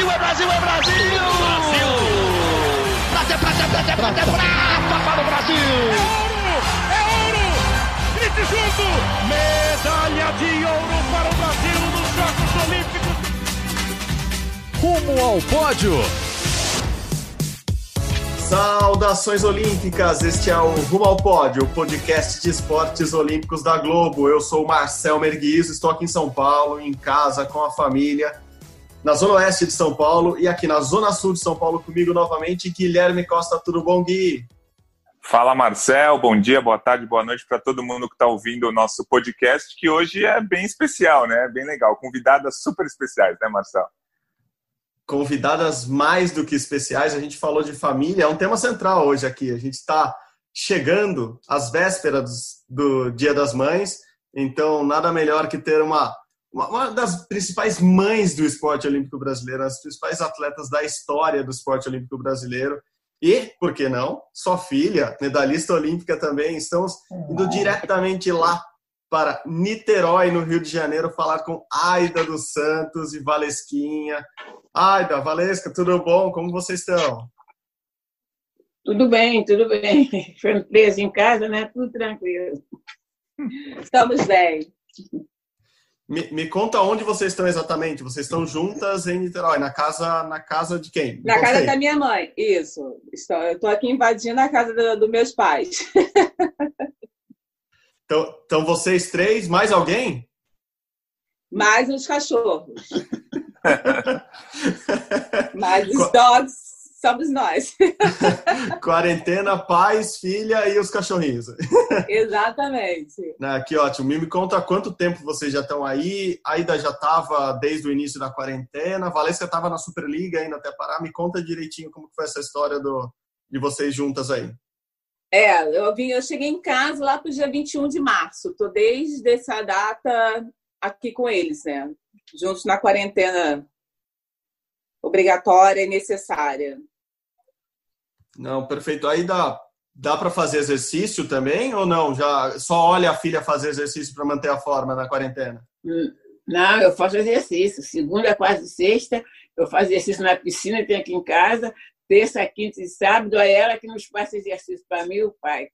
Brasil, é Brasil, é Brasil! Brasil! Prata, prata, prata, prata, prata para o Brasil! É ouro! É ouro! Grite junto! Medalha de ouro para o Brasil nos Jogos Olímpicos! Rumo ao pódio! Saudações olímpicas, este é o Rumo ao Pódio, o podcast de esportes olímpicos da Globo. Eu sou o Marcel Merguiz, estou aqui em São Paulo, em casa, com a família, na Zona Oeste de São Paulo e aqui na Zona Sul de São Paulo comigo novamente, Guilherme Costa. Tudo bom, Gui? Fala, Marcel. Bom dia, boa tarde, boa noite para todo mundo que está ouvindo o nosso podcast, que hoje é bem especial, né? Bem legal. Convidadas super especiais, né, Marcel? convidadas mais do que especiais. A gente falou de família, é um tema central hoje aqui. A gente está chegando às vésperas do Dia das Mães, então nada melhor que ter uma, uma, das principais mães do esporte olímpico brasileiro, as principais atletas da história do esporte olímpico brasileiro. E, por que não, sua filha, medalhista olímpica também. Estamos indo diretamente lá para Niterói, no Rio de Janeiro, falar com Aida dos Santos e Valesquinha. Aida, Valesca, tudo bom? Como vocês estão? Tudo bem, tudo bem. Foi preso em casa, né? Tudo tranquilo. Estamos bem. Me, me, conta onde vocês estão exatamente. Vocês estão juntas em Niterói, na casa, na casa de quem? Na casa da minha mãe, isso. Estou, eu estou aqui invadindo a casa dos do meus pais. Então, então vocês três, mais alguém? Mais os cachorros. mais os dogs somos nós. Quarentena, pais, filha e os cachorrinhos. Exatamente. Ah, que ótimo. Me conta quanto tempo vocês já estão aí. A Ida já estava desde o início da quarentena. A Valesca estava na Superliga ainda até parar. Me conta direitinho como foi essa história do, de vocês juntas aí. É, eu, vim, eu cheguei em casa lá para o dia 21 de março. Estou desde essa data aqui com eles, né? Juntos na quarentena obrigatória e necessária. Não, perfeito. Aí dá, dá para fazer exercício também ou não? Já só olha a filha fazer exercício para manter a forma na quarentena? Hum, não, eu faço exercício. Segunda, quarta e sexta, eu faço exercício na piscina, tenho aqui em casa terça, quinta e sábado, é ela que nos passa exercício para mim e o pai.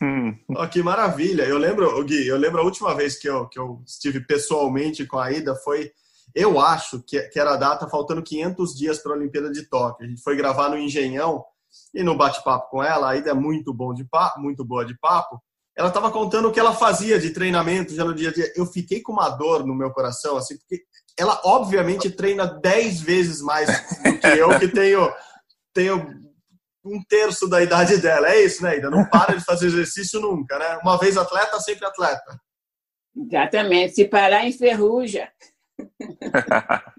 Hum. Oh, que maravilha! Eu lembro, Gui, eu lembro a última vez que eu, que eu estive pessoalmente com a Ida foi, eu acho que, que era a data faltando 500 dias para a Olimpíada de Tóquio. A gente foi gravar no Engenhão e no bate-papo com ela, a Ida é muito bom de papo, muito boa de papo. Ela estava contando o que ela fazia de treinamento já no dia a dia. Eu fiquei com uma dor no meu coração, assim, porque ela obviamente treina 10 vezes mais do que eu, que tenho, tenho um terço da idade dela. É isso, né, Ida? Não para de fazer exercício nunca, né? Uma vez atleta, sempre atleta. Exatamente. Se parar, enferruja.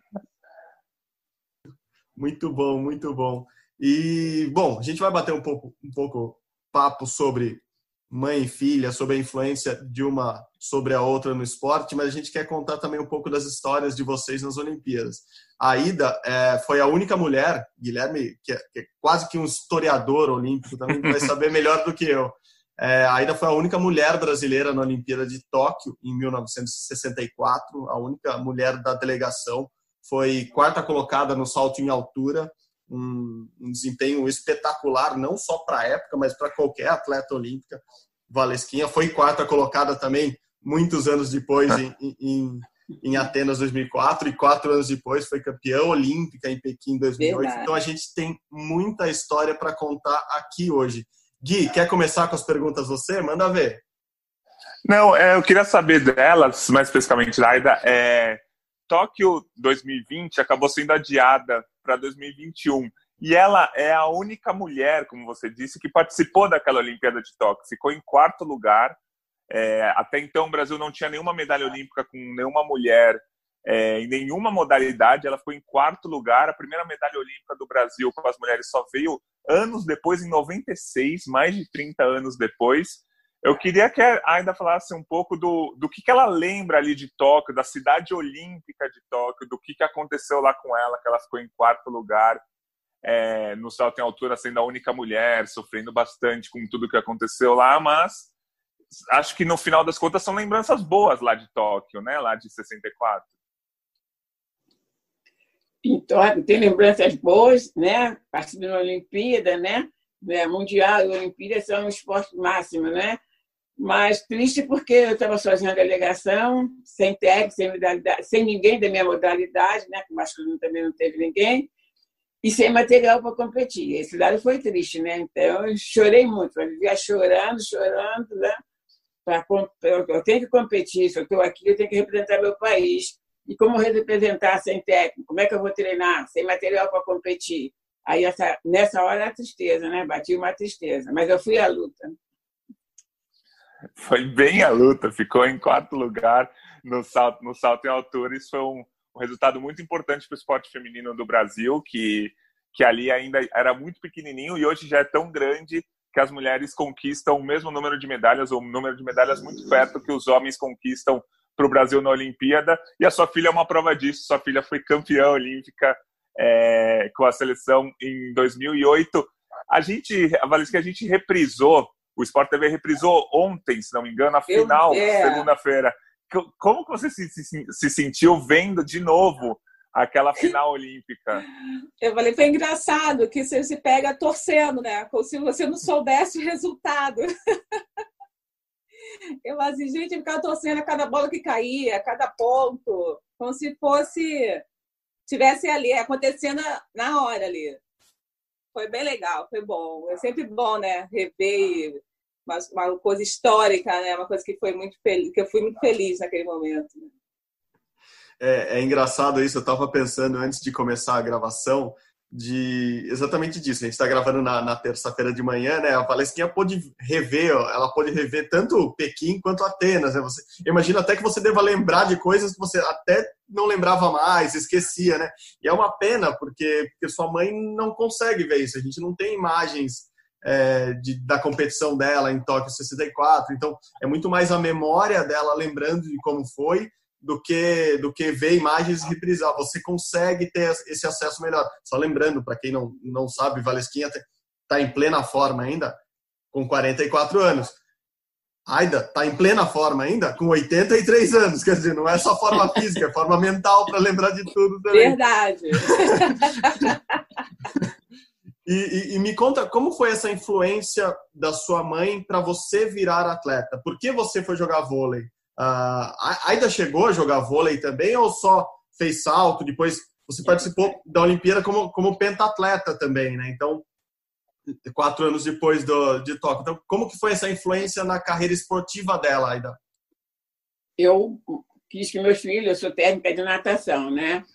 muito bom, muito bom. E, bom, a gente vai bater um pouco, um pouco papo sobre mãe e filha, sobre a influência de uma sobre a outra no esporte, mas a gente quer contar também um pouco das histórias de vocês nas Olimpíadas. A Ida é, foi a única mulher, Guilherme, que é, que é, quase que um historiador olímpico também, vai saber melhor do que eu. É, a foi a única mulher brasileira na Olimpíada de Tóquio em 1964, a única mulher da delegação. Foi quarta colocada no salto em altura, um, um desempenho espetacular, não só para a época, mas para qualquer atleta olímpica. Valesquinha foi quarta colocada também muitos anos depois em, em, em, Atenas 2004 e quatro anos depois foi campeã olímpica em Pequim 2008. Verdade. Então a gente tem muita história para contar aqui hoje. Gui, quer começar com as perguntas você? Manda ver. Não, é, eu queria saber delas, mais especificamente da Aida. É, Tóquio 2020 acabou sendo adiada para 2021. E ela é a única mulher, como você disse, que participou daquela Olimpíada de Tóquio. Ficou em quarto lugar. É, até então, o Brasil não tinha nenhuma medalha olímpica com nenhuma mulher é, em nenhuma modalidade. Ela ficou em quarto lugar. A primeira medalha olímpica do Brasil com as mulheres só veio anos depois, em 96, mais de 30 anos depois. Eu queria que a Aida falasse um pouco do, do que, que ela lembra ali de Tóquio, da cidade olímpica de Tóquio, do que, que aconteceu lá com ela, que ela ficou em quarto lugar é, no salto em altura, sendo a única mulher, sofrendo bastante com tudo que aconteceu lá, mas acho que no final das contas são lembranças boas lá de Tóquio, né? Lá de 64. Então, tem lembranças boas, né? Participando da Olimpíada, né? né? Mundial e Olimpíada são um esporte máximo, né? Mas triste porque eu estava sozinha na delegação, sem técnico, sem, sem ninguém da minha modalidade, né? Com masculino também não teve ninguém, e sem material para competir. Esse lado foi triste, né? Então, eu chorei muito, eu vivia chorando, chorando, né? Pra, eu tenho que competir, se eu estou aqui, eu tenho que representar meu país. E como representar sem técnico? Como é que eu vou treinar sem material para competir? Aí, essa, nessa hora, a tristeza, né? Bati uma tristeza. Mas eu fui à luta. Foi bem a luta, ficou em quarto lugar no salto, no salto em altura. Isso foi um, um resultado muito importante para o esporte feminino do Brasil, que, que ali ainda era muito pequenininho e hoje já é tão grande que as mulheres conquistam o mesmo número de medalhas, ou um número de medalhas muito perto que os homens conquistam para o Brasil na Olimpíada. E a sua filha é uma prova disso. Sua filha foi campeã olímpica é, com a seleção em 2008. A gente, a Valesca, a gente reprisou, o Sport TV reprisou ontem, se não me engano, a final, é. segunda-feira. Como que você se, se, se sentiu vendo de novo aquela final olímpica. Eu falei, foi engraçado que você se pega torcendo, né? Como se você não soubesse o resultado. Eu assim, gente, eu ficava torcendo a cada bola que caía, a cada ponto, como se fosse tivesse ali acontecendo na hora ali. Foi bem legal, foi bom. É sempre bom, né? Rever uma, uma coisa histórica, né? Uma coisa que foi muito feliz, que eu fui muito feliz naquele momento. É, é engraçado isso. Eu estava pensando antes de começar a gravação de exatamente disso. A gente está gravando na, na terça-feira de manhã, né? A Palesquinha pôde rever, ela pôde rever tanto Pequim quanto Atenas. Né? Você imagina até que você deva lembrar de coisas que você até não lembrava mais, esquecia, né? E é uma pena porque, porque sua mãe não consegue ver isso. A gente não tem imagens é, de, da competição dela em Tóquio 64. Então é muito mais a memória dela lembrando de como foi do que do que ver imagens e reprisar. Você consegue ter esse acesso melhor. Só lembrando, para quem não, não sabe, Valesquinha está em plena forma ainda, com 44 anos. Aida está em plena forma ainda, com 83 anos. Quer dizer, não é só forma física, é forma mental para lembrar de tudo também. Verdade. e, e, e me conta como foi essa influência da sua mãe para você virar atleta? Por que você foi jogar vôlei? Uh, ainda chegou a jogar vôlei também ou só fez salto? Depois você participou da Olimpíada como, como pentatleta também, né? Então, quatro anos depois do, de Tóquio. Então, como que foi essa influência na carreira esportiva dela, Aida? Eu quis que meus filhos, eu sou técnica de natação, né?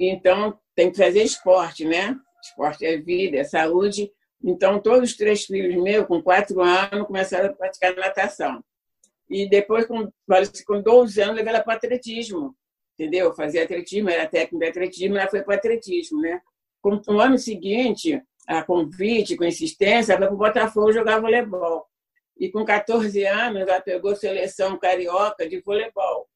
Então, tem que fazer esporte, né? Esporte é vida, é saúde. Então, todos os três filhos meus, com quatro anos, começaram a praticar natação. E depois, com, com 12 anos, levei ela para atletismo, entendeu? Fazia atletismo, era técnica de atletismo, ela foi para atletismo, né? No ano seguinte, a convite, com insistência, ela foi para o Botafogo jogar voleibol. E com 14 anos, ela pegou seleção carioca de voleibol.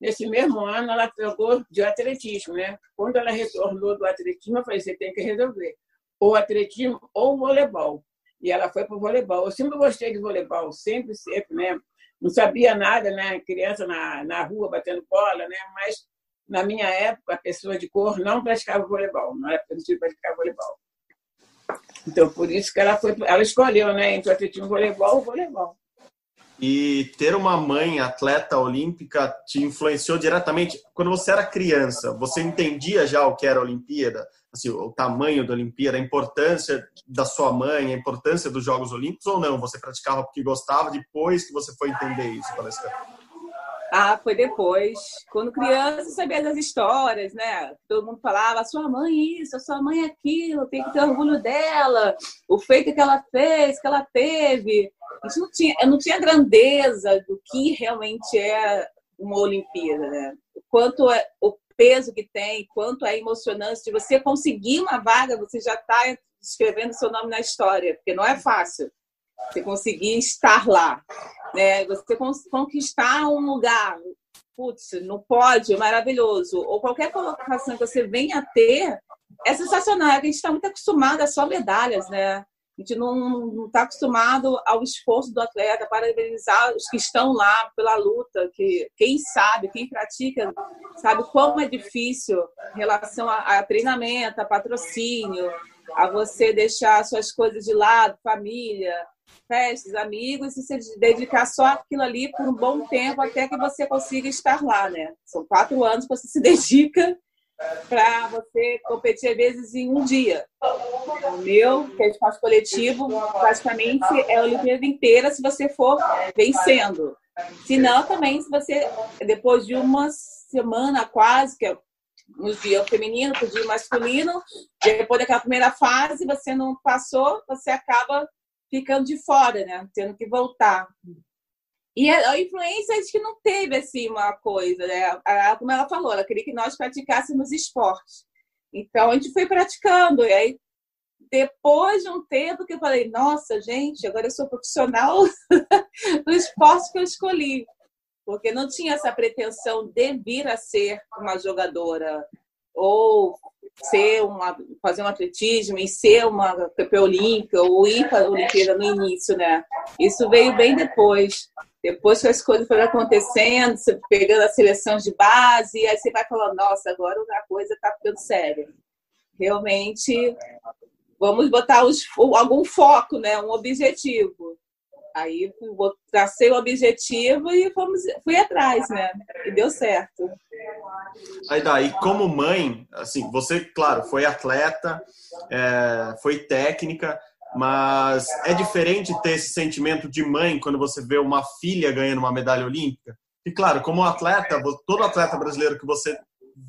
Nesse mesmo ano, ela pegou de atletismo, né? Quando ela retornou do atletismo, eu falei: você tem que resolver ou atletismo ou voleibol. E ela foi para o voleibol. Eu sempre gostei de voleibol, sempre, sempre, né? Não sabia nada, né? Criança na, na rua batendo bola, né? Mas na minha época, a pessoa de cor não praticava voleibol, não era permitido praticar voleibol. Então, por isso que ela foi, ela escolheu, né? Entre o atletismo voleibol ou voleibol. E ter uma mãe atleta olímpica te influenciou diretamente? Quando você era criança, você entendia já o que era a Olimpíada? Assim, o tamanho da Olimpíada, a importância da sua mãe, a importância dos Jogos Olímpicos ou não? Você praticava porque gostava depois que você foi entender isso, Palestra? Ah, foi depois. Quando criança, sabia das histórias, né? Todo mundo falava, sua mãe isso, sua mãe aquilo, tem que ter orgulho dela, o feito que ela fez, que ela teve. A gente não tinha, não tinha grandeza do que realmente é uma Olimpíada, né? O quanto é, o peso que tem, quanto é emocionante de você conseguir uma vaga, você já está escrevendo seu nome na história, porque não é fácil você conseguir estar lá, né? Você conquistar um lugar, putz, no pódio, maravilhoso, ou qualquer colocação que você venha ter, é sensacional. A gente está muito acostumado a só medalhas, né? A gente não está acostumado ao esforço do atleta, parabenizar os que estão lá pela luta, que quem sabe, quem pratica, sabe como é difícil em relação a, a treinamento, a patrocínio, a você deixar suas coisas de lado, família, festas, amigos, e se dedicar só aquilo ali por um bom tempo até que você consiga estar lá, né? São quatro anos que você se dedica para você competir, às vezes, em um dia. O meu, que é esporte coletivo, praticamente é a Olimpíada inteira se você for vencendo. Se não, também, se você, depois de uma semana quase, que é no dia feminino, no dia masculino, depois daquela primeira fase, você não passou, você acaba ficando de fora, né? Tendo que voltar. E a, influência acho que não teve assim uma coisa, né? como ela falou, ela queria que nós praticássemos esporte. Então a gente foi praticando. E aí, depois de um tempo que eu falei, nossa, gente, agora eu sou profissional do esporte que eu escolhi. Porque não tinha essa pretensão de vir a ser uma jogadora ou ser uma, fazer um atletismo e ser uma campeã olímpica ou ir para a Olimpíada no início, né? Isso veio bem depois. Depois que as coisas foram acontecendo, você pegando as seleções de base, aí você vai falando, nossa, agora a coisa está ficando séria. Realmente, vamos botar os, algum foco, né? um objetivo. Aí tracei o objetivo e fomos, fui atrás, né? E deu certo. Aí daí, como mãe, assim, você, claro, foi atleta, é, foi técnica, mas é diferente ter esse sentimento de mãe quando você vê uma filha ganhando uma medalha olímpica. E claro, como atleta, todo atleta brasileiro que você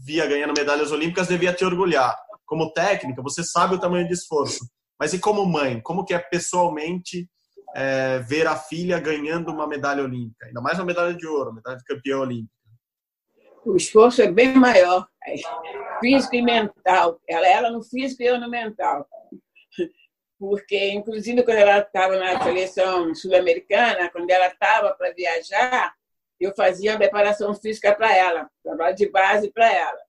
via ganhando medalhas olímpicas devia te orgulhar. Como técnica, você sabe o tamanho de esforço. Mas e como mãe, como que é pessoalmente é, ver a filha ganhando uma medalha olímpica? Ainda mais uma medalha de ouro, medalha de campeã olímpica. O esforço é bem maior, físico e mental. Ela, ela no físico e eu no mental porque, inclusive, quando ela estava na seleção sul-americana, quando ela estava para viajar, eu fazia a preparação física para ela, trabalho de base para ela.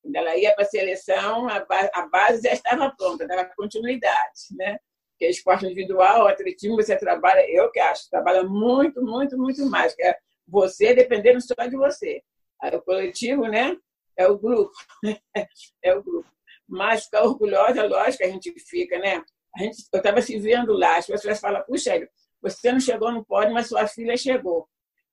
Quando ela ia para a seleção, a base já estava pronta, dava continuidade, né? Porque esporte individual, atletismo, você trabalha, eu que acho, trabalha muito, muito, muito mais, que é você dependendo só de você. O coletivo, né? É o grupo, é o grupo. Mas ficar orgulhosa, lógico que a gente fica, né? a gente, eu estava se vendo lá, as pessoas falam, puxa, você não chegou no pódio, mas sua filha chegou.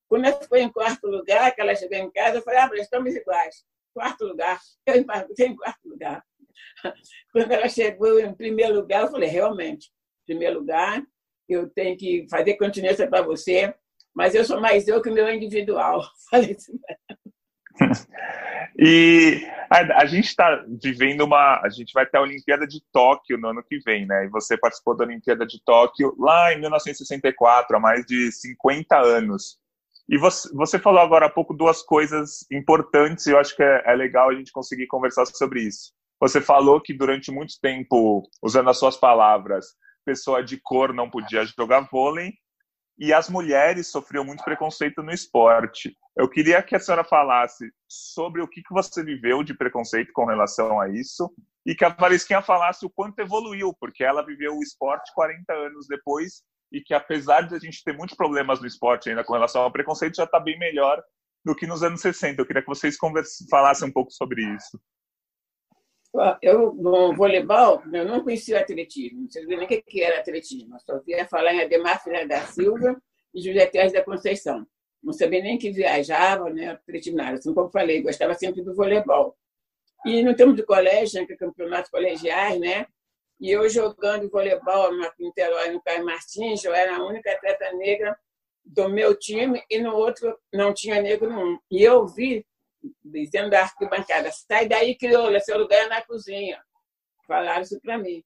Quando ela ficou em quarto lugar, que ela chegou em casa, eu falei, ah, mas estamos iguais. Quarto lugar, eu em quarto lugar. Quando ela chegou em primeiro lugar, eu falei, realmente, primeiro lugar, eu tenho que fazer continência para você, mas eu sou mais eu que o meu individual. Falei. E a, a gente está vivendo uma. A gente vai ter a Olimpíada de Tóquio no ano que vem, né? E você participou da Olimpíada de Tóquio lá em 1964, há mais de 50 anos. E você, você falou agora há pouco duas coisas importantes e eu acho que é, é legal a gente conseguir conversar sobre isso. Você falou que durante muito tempo, usando as suas palavras, pessoa de cor não podia jogar vôlei e as mulheres sofriam muito preconceito no esporte. Eu queria que a senhora falasse sobre o que, você viveu de preconceito com relação a isso e que a Varisquinha falasse o quanto evoluiu, porque ela viveu o esporte 40 anos depois e que apesar de a gente ter muitos problemas no esporte ainda com relação ao preconceito, já está bem melhor do que nos anos 60. Eu queria que vocês falassem um pouco sobre isso. Eu, no voleibol, eu não conhecia o atletismo, não sabia nem o que era atletismo. Eu só via falar em Ademar Filha da Silva e Juliette da Conceição. Não sabia nem que viajava, né, atletismo Assim como falei, gostava sempre do voleibol. E no tempo de colégio, que é campeonatos colegiais, né? E eu jogando voleibol no Niterói, no Caio Martins, eu era a única atleta negra do meu time e no outro não tinha negro nenhum. E eu vi dizendo da arquibancada, sai daí, crioula, seu lugar é na cozinha. Falaram isso para mim.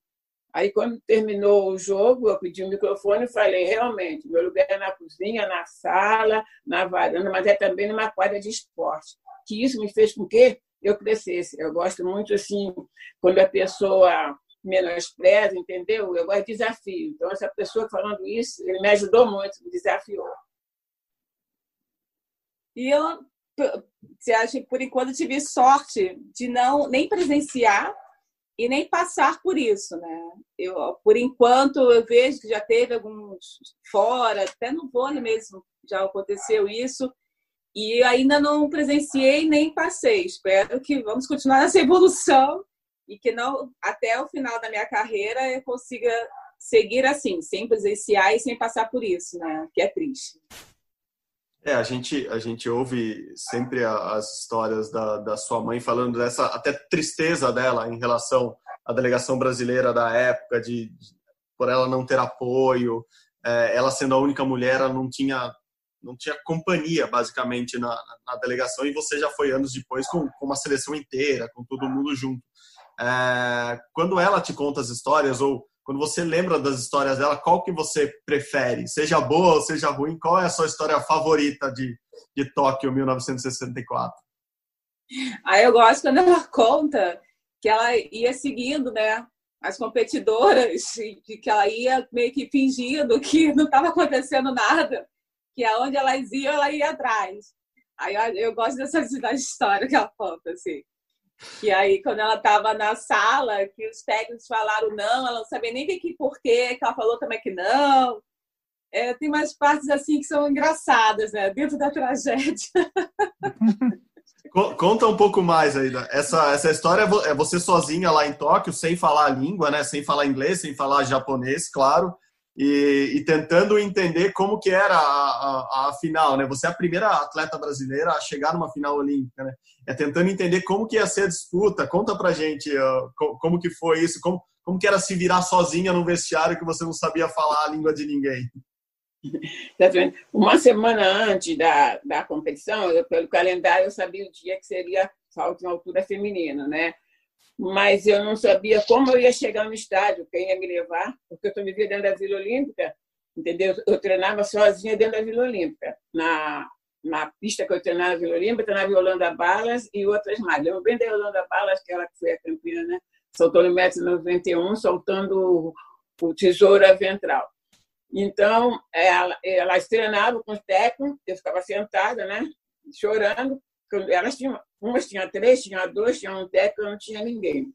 Aí, quando terminou o jogo, eu pedi o um microfone e falei, realmente, meu lugar é na cozinha, na sala, na varanda, mas é também numa quadra de esporte. Que isso me fez com que eu crescesse. Eu gosto muito, assim, quando a pessoa menospreza, entendeu? Eu gosto de desafio. Então, essa pessoa falando isso, ele me ajudou muito, me desafiou. E eu você acha que por enquanto tive sorte de não nem presenciar e nem passar por isso, né? Eu, por enquanto, eu vejo que já teve alguns fora, até no vôlei mesmo já aconteceu isso, e ainda não presenciei nem passei. Espero que vamos continuar nessa evolução e que não até o final da minha carreira eu consiga seguir assim, sem presenciar e sem passar por isso, né? Que é triste. É, a gente, a gente ouve sempre as histórias da, da sua mãe falando dessa até tristeza dela em relação à delegação brasileira da época, de, de por ela não ter apoio, é, ela sendo a única mulher, ela não tinha não tinha companhia basicamente na, na delegação e você já foi anos depois com, com uma seleção inteira, com todo mundo junto. É, quando ela te conta as histórias ou quando você lembra das histórias dela, qual que você prefere? Seja boa ou seja ruim, qual é a sua história favorita de, de Tóquio 1964? Ah, eu gosto quando ela conta que ela ia seguindo, né, as competidoras, de que ela ia meio que fingindo que não estava acontecendo nada, que aonde elas iam, ela ia atrás. Aí eu, eu gosto dessa história que ela conta, assim. E aí, quando ela estava na sala, que os técnicos falaram não, ela não sabia nem que porquê, que ela falou também que não. É, tem umas partes assim que são engraçadas, né? Dentro da tragédia. Conta um pouco mais aí. Essa, essa história é você sozinha lá em Tóquio, sem falar a língua, né? Sem falar inglês, sem falar japonês, claro e, e, tentando entender como que era a, a, a, final, né? Você é a primeira atleta brasileira a chegar numa final olímpica, né? É tentando entender como que ia ser a disputa. Conta pra gente uh, como que foi isso, como, como que era se virar sozinha no vestiário que você não sabia falar a língua de ninguém. Tá Uma semana antes da, da competição, eu, pelo calendário, eu sabia o dia que seria salto em altura feminino, né? Mas eu não sabia como eu ia chegar no estádio, quem ia me levar, porque eu estou vivendo dentro da Vila Olímpica, entendeu? Eu treinava sozinha dentro da Vila Olímpica. Na, na pista que eu treinava na Vila Olímpica, treinava Yolanda Balas e outras mais. Eu bem da Yolanda Balas, que ela foi a campeã, né? Metro 91, soltando o tesoura ventral. Então, ela, elas treinavam com os técnicos, eu ficava sentada, né? Chorando, elas tinham, umas tinham três, tinham dois, tinham um técnico, não tinha ninguém.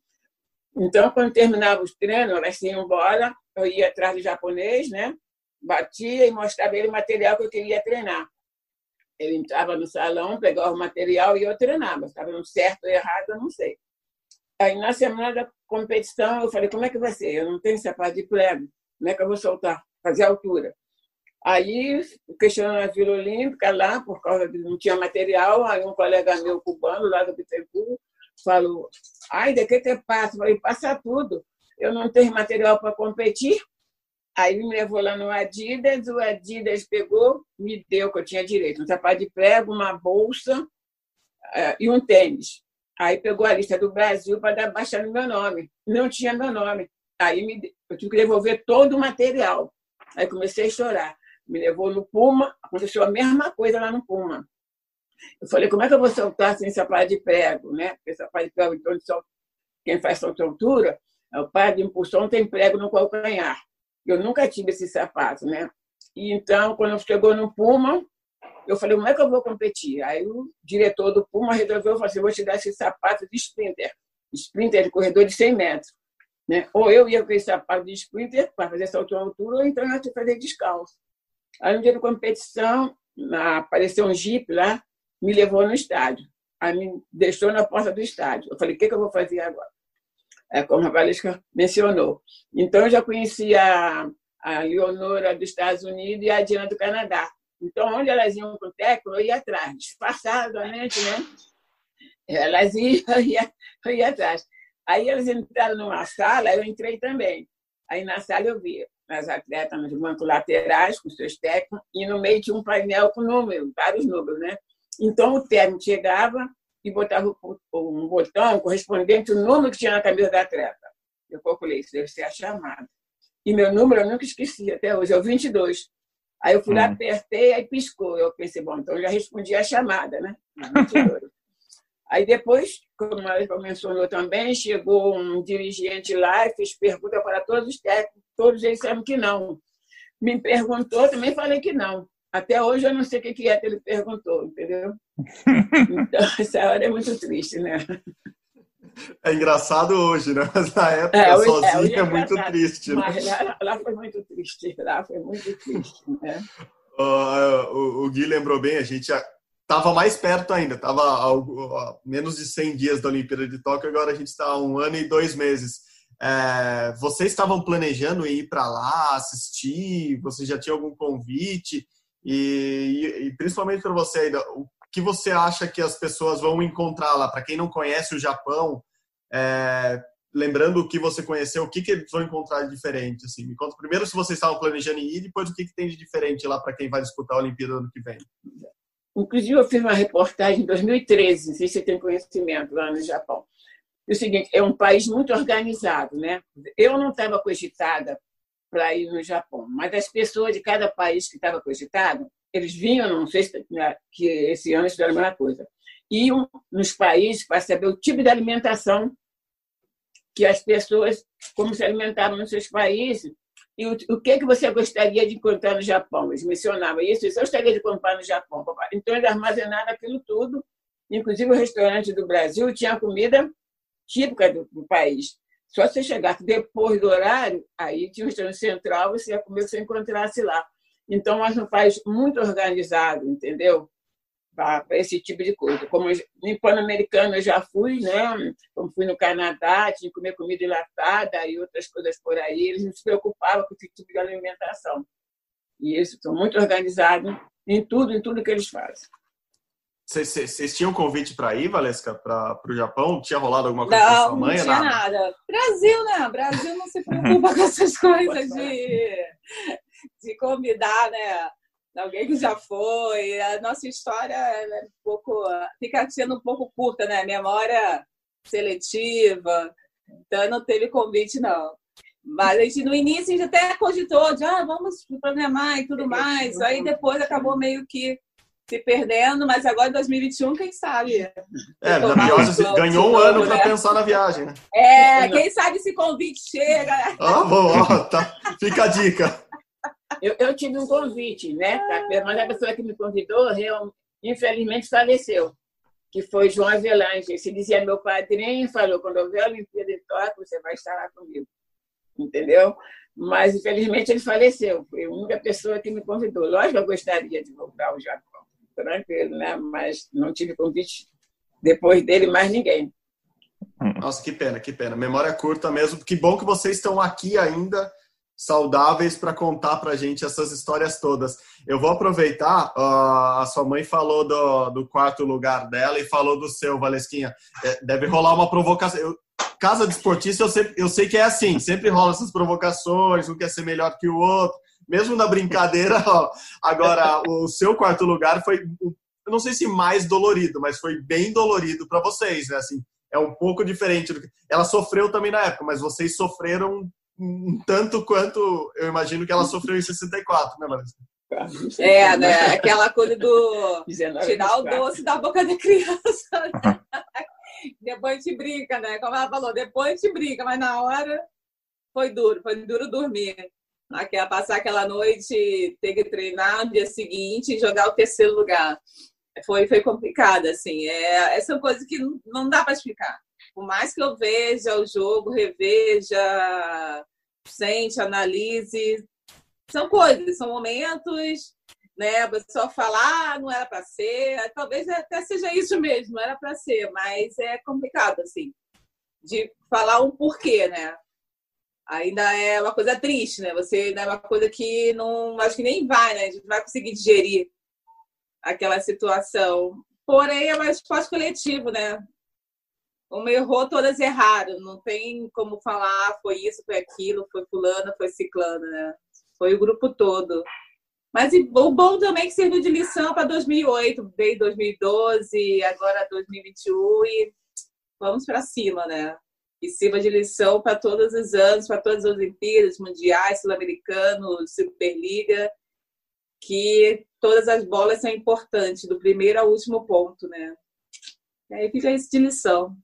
Então, quando terminava os treinos, elas iam embora, eu ia atrás do japonês, né? Batia e mostrava ele o material que eu queria treinar. Ele entrava no salão, pegava o material e eu treinava. Estava no certo ou errado, eu não sei. Aí, na semana da competição, eu falei, como é que vai ser? Eu não tenho sapato de plebe. Como é que eu vou soltar? Fazer altura. Aí, questionando a Vila Olímpica lá, por causa de não tinha material, aí um colega meu cubano, lá do Bittencourt, falou, ai, de que te passa? Eu falei, passa tudo. Eu não tenho material para competir. Aí me levou lá no Adidas, o Adidas pegou, me deu, que eu tinha direito, um sapato de prego, uma bolsa uh, e um tênis. Aí pegou a lista do Brasil para baixar no meu nome. Não tinha meu nome. Aí me, eu tive que devolver todo o material. Aí comecei a chorar me levou no Puma, aconteceu a mesma coisa lá no Puma. Eu falei, como é que eu vou soltar sem sapato de prego, né? Porque sapato de prego, então, quem faz salto altura, é o pai de impulsão tem prego no calcanhar. Eu nunca tive esse sapato, né? E então, quando chegou no Puma, eu falei, como é que eu vou competir? Aí o diretor do Puma resolveu, falou assim, vou te dar esse sapato de sprinter. Sprinter de corredor de 100 metros. Né? Ou eu ia com esse sapato de sprinter para fazer salto altura, ou então eu ia fazer descalço. Aí, um dia de competição, apareceu um jipe lá, me levou no estádio. Aí me deixou na porta do estádio. Eu falei, o que, que eu vou fazer agora? É como a Valesca mencionou. Então, eu já conhecia a, Leonora dos Estados Unidos e a Diana do Canadá. Então, onde elas iam com o técnico, eu ia atrás, disfarçadamente, né? Elas iam, eu ia, eu ia atrás. Aí elas entraram numa sala, eu entrei também. Aí na sala eu vi as atletas nos bancos laterais, com seus técnicos, e no meio tinha um painel com números, vários números, né? Então o técnico chegava e botava um botão correspondente ao número que tinha na camisa da atleta. Eu calculei, isso deve ser a chamada. E meu número eu nunca esqueci até hoje, é o 22. Aí eu fui lá, hum. apertei, aí piscou. Eu pensei, bom, então eu já respondi a chamada, né? 22. Aí depois, como ela mencionou também, chegou um dirigente lá e fez pergunta para todos os técnicos, todos eles disseram que não. Me perguntou, também falei que não. Até hoje eu não sei o que é que ele perguntou, entendeu? Então, essa hora é muito triste, né? É engraçado hoje, né? Mas na época, é, hoje, sozinho, é, hoje é, é muito triste. Né? Mas lá, lá, foi muito triste. Lá foi muito triste, né? Uh, o, o Gui lembrou bem, a gente estava mais perto ainda, estava a, menos de 100 dias da Olimpíada de Tóquio, agora a gente está há um ano e dois meses. É, vocês estavam planejando ir para lá assistir? Você já tinha algum convite? E, e, e principalmente para você ainda, o que você acha que as pessoas vão encontrar lá? Para quem não conhece o Japão, é, lembrando o que você conheceu, o que, que eles vão encontrar de diferente? Assim, me conta primeiro se vocês estavam planejando ir, depois o que, que tem de diferente lá para quem vai disputar a Olimpíada ano que vem. Inclusive, eu fiz uma reportagem em 2013, não sei se você tem conhecimento, lá no Japão. É o seguinte, é um país muito organizado, né? Eu não estava cogitada para ir no Japão, mas as pessoas de cada país que estava cogitado, eles vinham, não sei se né, que esse ano fizeram a mesma coisa, iam nos países para saber o tipo de alimentação que as pessoas, como se alimentavam nos seus países, e o, o que, que você gostaria de encontrar no Japão. Eles mencionavam isso, eu gostaria de comprar no Japão. Então, eles armazenaram aquilo tudo, inclusive o restaurante do Brasil tinha comida típica do, do país. Só se você chegasse depois do horário, aí tinha um restaurante central, você ia comer você encontrasse lá. Então, nós um país muito organizado, entendeu? Para esse tipo de coisa. Como em Pan-Americano eu já fui, né? Como fui no Canadá, tinha que comer comida enlatada e outras coisas por aí, eles não se preocupavam com esse tipo de alimentação. E eles são muito organizados em tudo, em tudo que eles fazem. Vocês tinham convite para ir, Valesca, para o Japão? Tinha rolado alguma coisa não, com sua mãe? Não, tinha nada? nada. Brasil, né? Brasil não se preocupa com essas coisas de, de convidar, né? Alguém que já foi. A nossa história é um pouco, fica sendo um pouco curta, né? Memória seletiva. Então não teve convite, não. Mas a gente, no início, a gente até cogitou de ah, vamos programar e tudo mais. Aí depois acabou meio que se perdendo, mas agora em 2021, quem sabe? É, na viagem, ganhou um ano para né? pensar na viagem, né? É, quem sabe se convite chega. Ah, bom, ó, tá. Fica a dica. Eu, eu tive um convite, né? Mas a pessoa que me convidou, eu, infelizmente, faleceu, que foi João Avelange. Se dizia meu padrinho, falou: quando houver a Olimpíada de Tóquio, você vai estar lá comigo. Entendeu? Mas, infelizmente, ele faleceu. Foi a única pessoa que me convidou. Lógico eu gostaria de voltar ao Japão, tranquilo, né? Mas não tive convite depois dele mais ninguém. Nossa, que pena, que pena. Memória curta mesmo. Que bom que vocês estão aqui ainda saudáveis para contar para a gente essas histórias todas. Eu vou aproveitar, uh, a sua mãe falou do, do, quarto lugar dela e falou do seu, Valesquinha. É, deve rolar uma provocação. Eu, casa de esportista, eu, sempre, eu sei que é assim, sempre rola essas provocações, um quer ser melhor que o outro, mesmo na brincadeira. Ó, agora, o seu quarto lugar foi, eu não sei se mais dolorido, mas foi bem dolorido para vocês, né? Assim, é um pouco diferente. Ela sofreu também na época, mas vocês sofreram um tanto quanto eu imagino que ela sofreu em 64, né, Larissa? É, né? Aquela coisa do tirar o doce da boca da criança. Né? depois a gente brinca, né? Como ela falou, depois a gente brinca, mas na hora foi duro, foi duro dormir. Aquela, passar aquela noite, ter que treinar no dia seguinte e jogar o terceiro lugar. Foi, foi complicado, assim. É, são coisas que não, não dá para explicar por mais que eu veja o jogo, reveja, sente, analise, são coisas, são momentos, né? A pessoa falar, ah, não era para ser, talvez até seja isso mesmo, não era para ser, mas é complicado, assim, de falar um porquê, né? Ainda é uma coisa triste, né? Você ainda é uma coisa que não, acho que nem vai, né? A gente vai conseguir digerir aquela situação. Porém, é mais esporte coletivo, né? Uma errou, todas erraram. Não tem como falar foi isso, foi aquilo, foi fulana, foi ciclana, né? Foi o grupo todo. Mas o bom também é que serviu de lição para 2008, veio 2012, agora 2021 e vamos para cima, né? E sirva de lição para todos os anos, para todas as Olimpíadas, Mundiais, Sul-Americanos, Superliga, que todas as bolas são importantes, do primeiro ao último ponto, né? E aí fica isso de lição.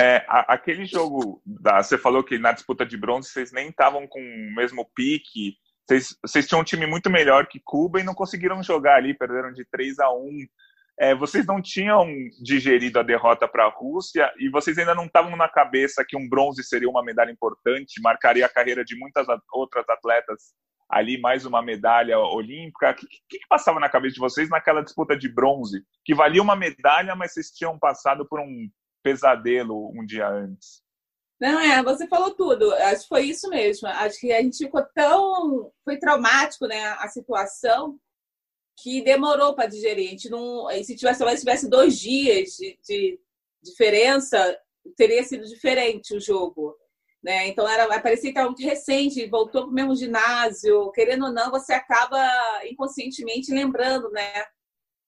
É, aquele jogo, da, você falou que na disputa de bronze vocês nem estavam com o mesmo pique, vocês, vocês tinham um time muito melhor que Cuba e não conseguiram jogar ali, perderam de 3 a 1 é, vocês não tinham digerido a derrota para a Rússia e vocês ainda não estavam na cabeça que um bronze seria uma medalha importante, marcaria a carreira de muitas outras atletas ali, mais uma medalha olímpica. O que, que, que, passava na cabeça de vocês naquela disputa de bronze? Que valia uma medalha, mas vocês tinham passado por um pesadelo um dia antes. Não, é, você falou tudo. Acho que foi isso mesmo. Acho que a gente ficou tão. Foi traumático, né? A situação que demorou para digerir. A gente não, se tivesse, talvez tivesse dois dias de, de, diferença, teria sido diferente o jogo. Né? Então era, parecia que era muito recente, voltou para o mesmo ginásio, querendo ou não, você acaba inconscientemente lembrando, né,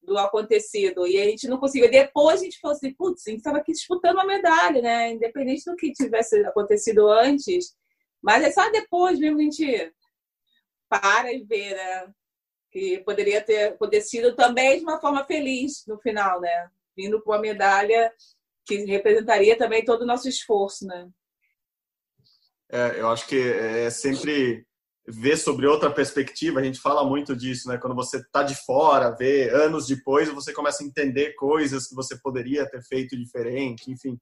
do acontecido. E a gente não conseguiu. Depois a gente falou assim, putz, a gente estava aqui disputando uma medalha, né? Independente do que tivesse acontecido antes. Mas é só depois mesmo que a gente para e vê, né? que poderia ter acontecido também de uma forma feliz no final, né? Vindo com a medalha que representaria também todo o nosso esforço, né? É, eu acho que é sempre ver sobre outra perspectiva. A gente fala muito disso, né? Quando você está de fora, vê anos depois, você começa a entender coisas que você poderia ter feito diferente. Enfim,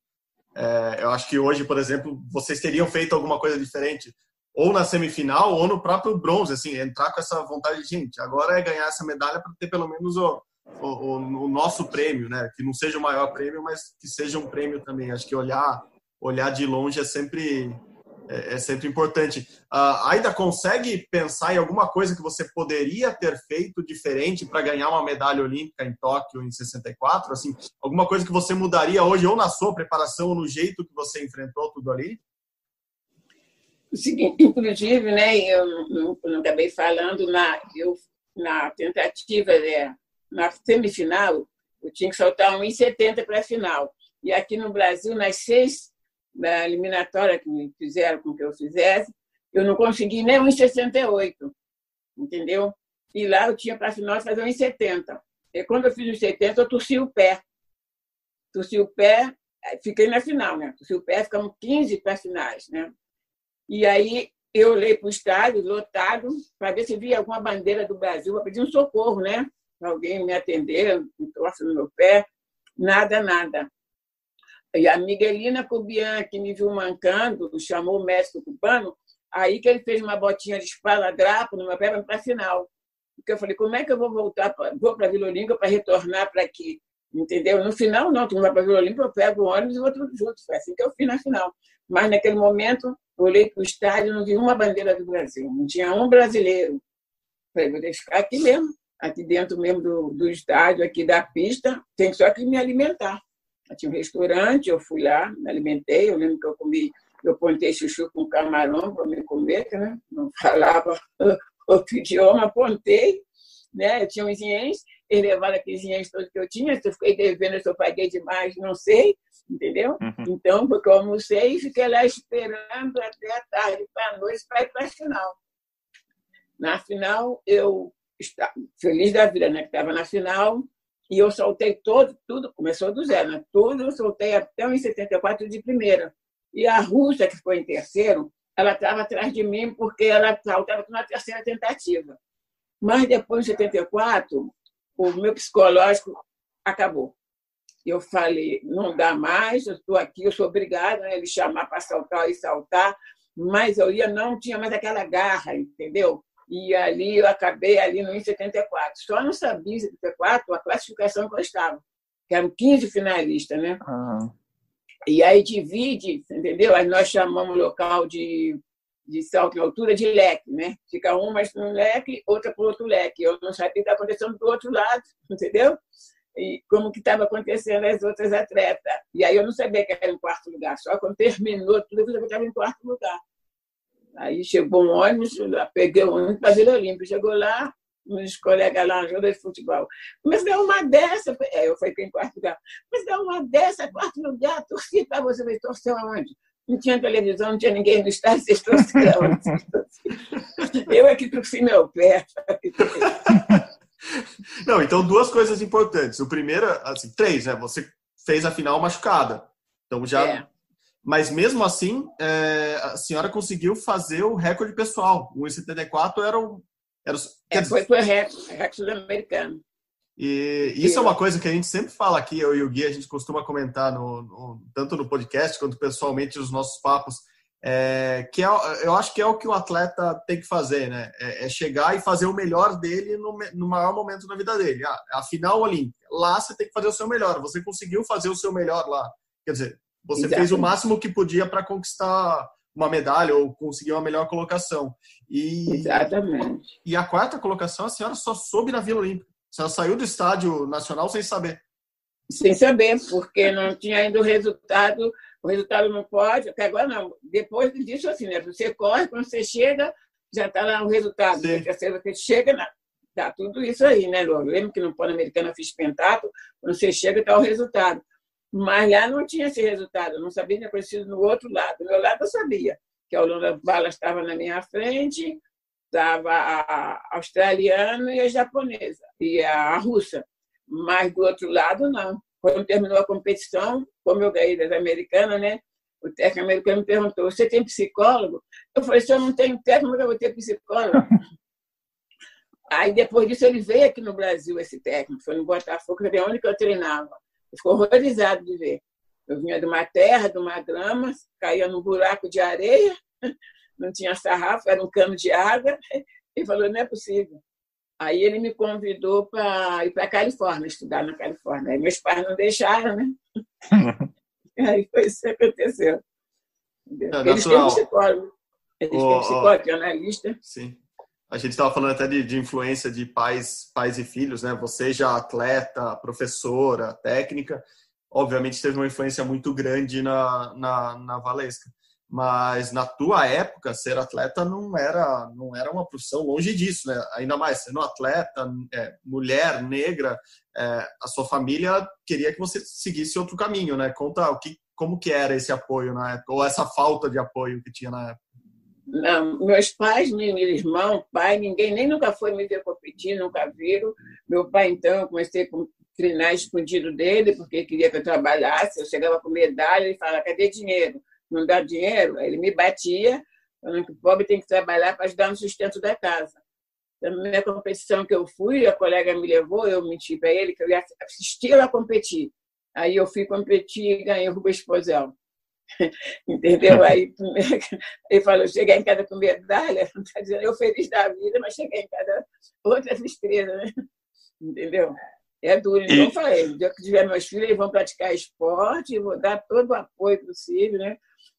é, eu acho que hoje, por exemplo, vocês teriam feito alguma coisa diferente ou na semifinal ou no próprio bronze, assim, entrar com essa vontade de gente. Agora é ganhar essa medalha para ter pelo menos o, o, o, nosso prêmio, né? Que não seja o maior prêmio, mas que seja um prêmio também. Acho que olhar olhar de longe é sempre é, é sempre importante. Uh, ainda consegue pensar em alguma coisa que você poderia ter feito diferente para ganhar uma medalha olímpica em Tóquio em 64? Assim, alguma coisa que você mudaria hoje ou na sua preparação ou no jeito que você enfrentou tudo ali? seguinte, inclusive, né, eu não acabei falando, na, eu, na tentativa, né, na semifinal, eu tinha que soltar 1,70 para a final. E aqui no Brasil, nas seis da eliminatória que me fizeram com que eu fizesse, eu não consegui nem 1,68, entendeu? E lá eu tinha para final fazer 1,70. E quando eu fiz 1,70, eu torci o pé. Torci o pé, fiquei na final, né? Torci o pé, ficamos 15 para finais, né? E aí eu olhei para o estádio lotado para ver se via alguma bandeira do Brasil para pedir um socorro, né? Alguém me atender, me trouxe no meu pé. Nada, nada. E a Miguelina Cubian, que me viu mancando, chamou o médico cubano, aí que ele fez uma botinha de espaladrapo no meu pé para final. Porque eu falei, como é que eu vou voltar, pra, vou para Vila Olímpia para retornar para aqui? Entendeu? No final, não, tu vai para Vila Olímpia, eu pego o ônibus e vou tudo junto. Foi assim que eu fiz na final. Mas naquele momento, olhei para o estádio e não vi uma bandeira do Brasil, não tinha um brasileiro. Falei, vou deixar aqui mesmo, aqui dentro mesmo do, do estádio, aqui da pista, tem só que me alimentar. Tinha um restaurante, eu fui lá, me alimentei, eu lembro que eu comi, eu pontei chuchu com camarão para me comer, né? não falava outro idioma, apontei, né? eu tinha uns ienes, eles levaram aqueles ienes todos que eu tinha, se eu fiquei devendo, se eu paguei demais, não sei, entendeu? Uhum. Então, porque eu almocei e fiquei lá esperando até a tarde, para a noite, para ir para a final. Na final, eu estava feliz da vida, né? Que estava na final, e eu soltei todo, tudo, começou do zero, né? Tudo eu soltei até em 74 de primeira. E a Rússia, que ficou em terceiro, ela estava atrás de mim porque ela estava na terceira tentativa. Mas depois de 74, o meu psicológico acabou. Eu falei, não dá mais, eu estou aqui, eu sou obrigada a ele chamar para saltar e saltar, mas eu ia, não tinha mais aquela garra, entendeu? E ali eu acabei ali no 74. Só não sabia em 74 a classificação que eu estava, que eram 15 finalistas, né? Uhum. E aí divide, entendeu? Aí nós chamamos o local de, de salto em altura de leque, né? Fica uma no leque, outra para outro leque. Eu não sabia o que está acontecendo do outro lado, entendeu? e como que estava acontecendo as outras atletas. E aí eu não sabia que era em quarto lugar, só quando terminou tudo eu estava em quarto lugar. Aí chegou um ônibus, peguei o ônibus para a Vila Olímpia. Chegou lá, uns colegas lá, jogadores de futebol. Mas dá uma dessa, é, eu fui em quarto lugar. Mas dá uma dessa, quarto lugar, torci para você, vai torcer aonde? Não tinha televisão, não tinha ninguém no estádio, vocês torceram. eu é que torci meu pé. Não, então duas coisas importantes. O primeiro, assim, três, né? Você fez a final machucada. Então já. É. Mas mesmo assim, é, a senhora conseguiu fazer o recorde pessoal. O 1,74 era o. Era, é, foi, foi recorde sul-americano. E isso é uma coisa que a gente sempre fala aqui, eu e o Gui, a gente costuma comentar no, no tanto no podcast quanto pessoalmente nos nossos papos, é, que é, eu acho que é o que o atleta tem que fazer, né? É, é chegar e fazer o melhor dele no, no maior momento da vida dele. Ah, a final olímpica. Lá você tem que fazer o seu melhor. Você conseguiu fazer o seu melhor lá. Quer dizer, você Exatamente. fez o máximo que podia para conquistar uma medalha ou conseguir uma melhor colocação. E, Exatamente. E a quarta colocação, a senhora só soube na Vila Olímpica. A senhora saiu do estádio nacional sem saber. Sem saber, porque não tinha ainda o resultado o resultado não pode, até agora não. Depois disso, assim, né? Você corre, quando você chega, já está lá o resultado. Sim. Você chega, na... tá tudo isso aí, né, Lu? Eu lembro que no Pan-Americano eu fiz pentatlo, quando você chega, está o resultado. Mas lá não tinha esse resultado, eu não sabia que tinha acontecido no outro lado. Do meu lado eu sabia, que a Holanda Bala estava na minha frente, estava a australiana e a japonesa, e a russa. Mas do outro lado, não. Quando terminou a competição, como eu ganhei das americanas, né? O técnico americano me perguntou: Você tem psicólogo? Eu falei: Se eu não tenho técnico, eu vou ter psicólogo. Aí depois disso ele veio aqui no Brasil, esse técnico, foi no Botafogo, que era onde que eu treinava. Ficou horrorizado de ver. Eu vinha de uma terra, de uma grama, caía num buraco de areia, não tinha sarrafo, era um cano de água. Ele falou: Não é possível. Aí ele me convidou para ir para a Califórnia, estudar na Califórnia. Aí meus pais não deixaram, né? Aí foi isso que aconteceu. É, Eles têm psicólogo. Eles têm psicólogo, analista. Sim. A gente estava falando até de, de, influência de pais, pais e filhos, né? Você já atleta, professora, técnica, obviamente teve uma influência muito grande na, na, na Valesca. Mas na tua época ser atleta não era não era uma profissão longe disso né? Ainda mais sendo atleta é, mulher negra é, a sua família queria que você seguisse outro caminho né? Conta o que como que era esse apoio na época ou essa falta de apoio que tinha na época meus pais, meu irmão, pai, ninguém nem nunca foi me ver competir, nunca viram. Meu pai, então, eu comecei a treinar escondido dele, porque queria que eu trabalhasse. Eu chegava com medalha, ele falava: cadê dinheiro? não dá dinheiro, ele me batia, falando que o pobre tem que trabalhar para ajudar no sustento da casa. Na minha competição que eu fui, a colega me levou, eu menti para ele que eu ia assistir ela competir. Aí eu fui competir e ganhei o Rubens Posel. Entendeu? Aí ele falou: cheguei em casa com medalha, está dizendo eu feliz da vida, mas cheguei em casa outra tristeza, né? Entendeu? É duro. Então, eu falei: no dia que tiver meus filhos, eles vão praticar esporte, vou dar todo o apoio possível, né?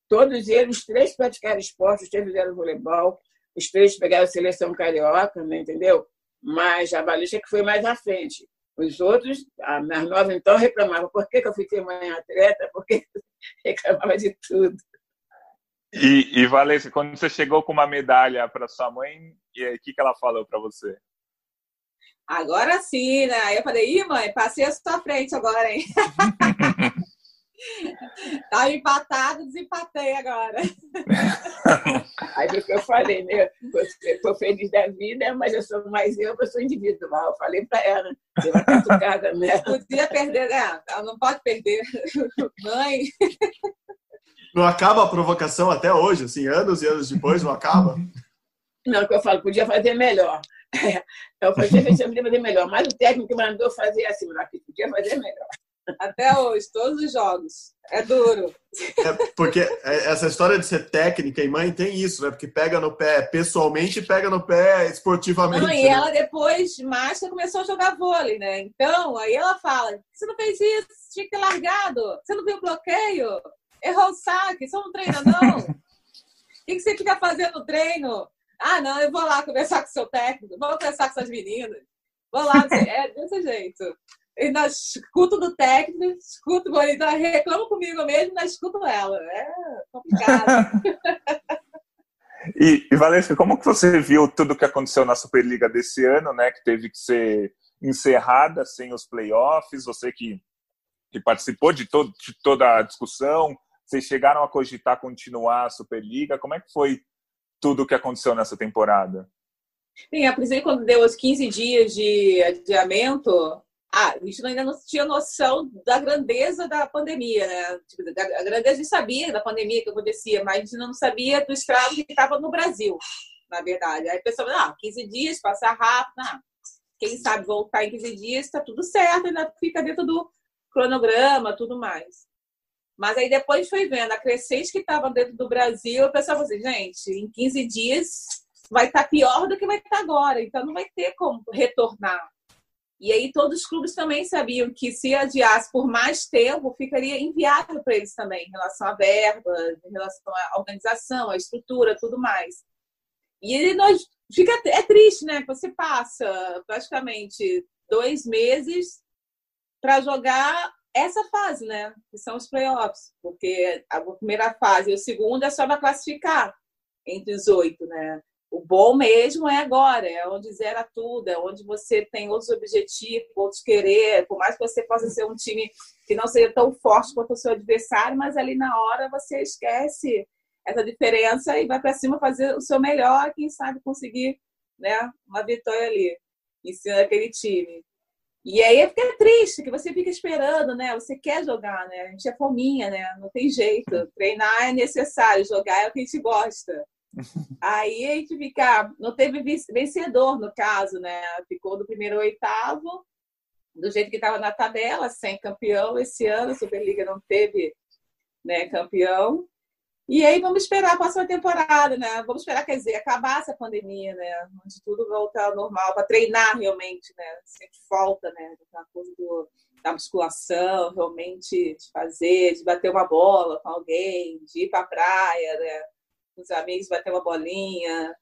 Todos eles, os três praticaram esporte, os três fizeram voleibol, os três pegaram a seleção carioca, né, entendeu? Mas a balística que foi mais à frente. Os outros, a mais nova então, reclamava por que, que eu fiquei mãe atleta, porque reclamava de tudo. E, e Valência, quando você chegou com uma medalha para sua mãe, o que, que ela falou para você? Agora sim, né? Aí eu falei, ih, mãe, passei a sua frente agora, hein? Tá empatado, desempatei agora. Aí o que eu falei, né? Foi feliz da vida, mas eu sou mais eu, eu sou individual. Eu falei para ela, deu uma catucada nela. Podia perder, né? Ela não pode perder. Mãe. Não acaba a provocação até hoje, assim, anos e anos depois, não acaba? Não, que eu falo, podia fazer melhor. Eu falei, podia fazer melhor, mas o técnico mandou fazer assim, podia fazer melhor. Até hoje, todos os jogos. É duro. É porque essa história de ser técnica e mãe tem isso, né? Porque pega no pé pessoalmente e pega no pé esportivamente. Não, e né? ela depois, mais começou a jogar vôlei, né? Então, aí ela fala: você não fez isso, tinha que ter largado, você não viu o bloqueio, errou o saque, você não treina, não. O que, que você fica fazendo no treino? Ah, não, eu vou lá conversar com o seu técnico, vou conversar com essas meninas. Vou lá, é desse jeito ainda escuto do técnico, escuto o monitor, reclamo comigo mesmo, ainda escuto ela. É complicado. e, e Valência, como que você viu tudo que aconteceu na Superliga desse ano, né? Que teve que ser encerrada sem os playoffs, você que, que participou de, todo, de toda a discussão, vocês chegaram a cogitar continuar a Superliga, como é que foi tudo o que aconteceu nessa temporada? Sim, a princípio, quando deu os 15 dias de adiamento, ah, a gente ainda não tinha noção da grandeza da pandemia, né? Tipo, a grandeza a gente sabia da pandemia que acontecia, mas a gente não sabia do estrago que estava no Brasil, na verdade. Aí a pessoa ah, 15 dias, passar rápido. Ah, quem sabe voltar em 15 dias, está tudo certo, ainda fica dentro do cronograma, tudo mais. Mas aí depois foi vendo a crescente que estava dentro do Brasil, eu pensava assim, gente, em 15 dias vai estar tá pior do que vai estar tá agora, então não vai ter como retornar. E aí todos os clubes também sabiam que se adiasse por mais tempo, ficaria inviável para eles também, em relação à verba, em relação à organização, à estrutura, tudo mais. E nós fica é triste, né? Você passa praticamente dois meses para jogar essa fase, né? Que são os playoffs, porque a primeira fase e o segundo é só para classificar entre os oito, né? O bom mesmo é agora, é onde zera tudo, é onde você tem outros objetivos, outros querer, por mais que você possa ser um time que não seja tão forte quanto o seu adversário, mas ali na hora você esquece essa diferença e vai para cima fazer o seu melhor, quem sabe conseguir né, uma vitória ali em cima daquele time. E aí fica triste, que você fica esperando, né? Você quer jogar, né? A gente é fominha, né? Não tem jeito. Treinar é necessário, jogar é o que a gente gosta. Aí a gente fica. Não teve vencedor, no caso, né? Ficou do primeiro ao oitavo, do jeito que estava na tabela, sem campeão esse ano. A Superliga não teve né, campeão. E aí vamos esperar a próxima temporada, né? Vamos esperar, quer dizer, acabar essa pandemia, né? Onde tudo voltar ao normal, para treinar realmente, né? Sempre falta, né? Aquela coisa do, da musculação, realmente de fazer, de bater uma bola com alguém, de ir para a praia, né? Os amigos bater uma bolinha,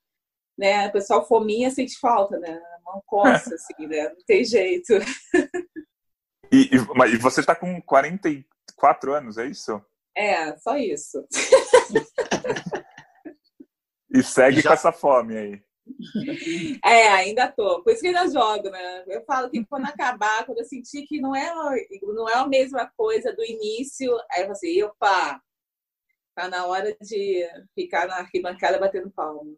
né? O pessoal fominha sente falta, né? Não coça, assim, né? Não tem jeito. E, e, você está com 44 anos, é isso? É, só isso. e segue com essa fome aí. É, ainda tô. Por isso que ainda jogo, né? Eu falo que quando acabar, quando eu sentir que não é, não é a mesma coisa do início, aí eu falo assim, opa, Tá na hora de ficar na arquibancada batendo palma.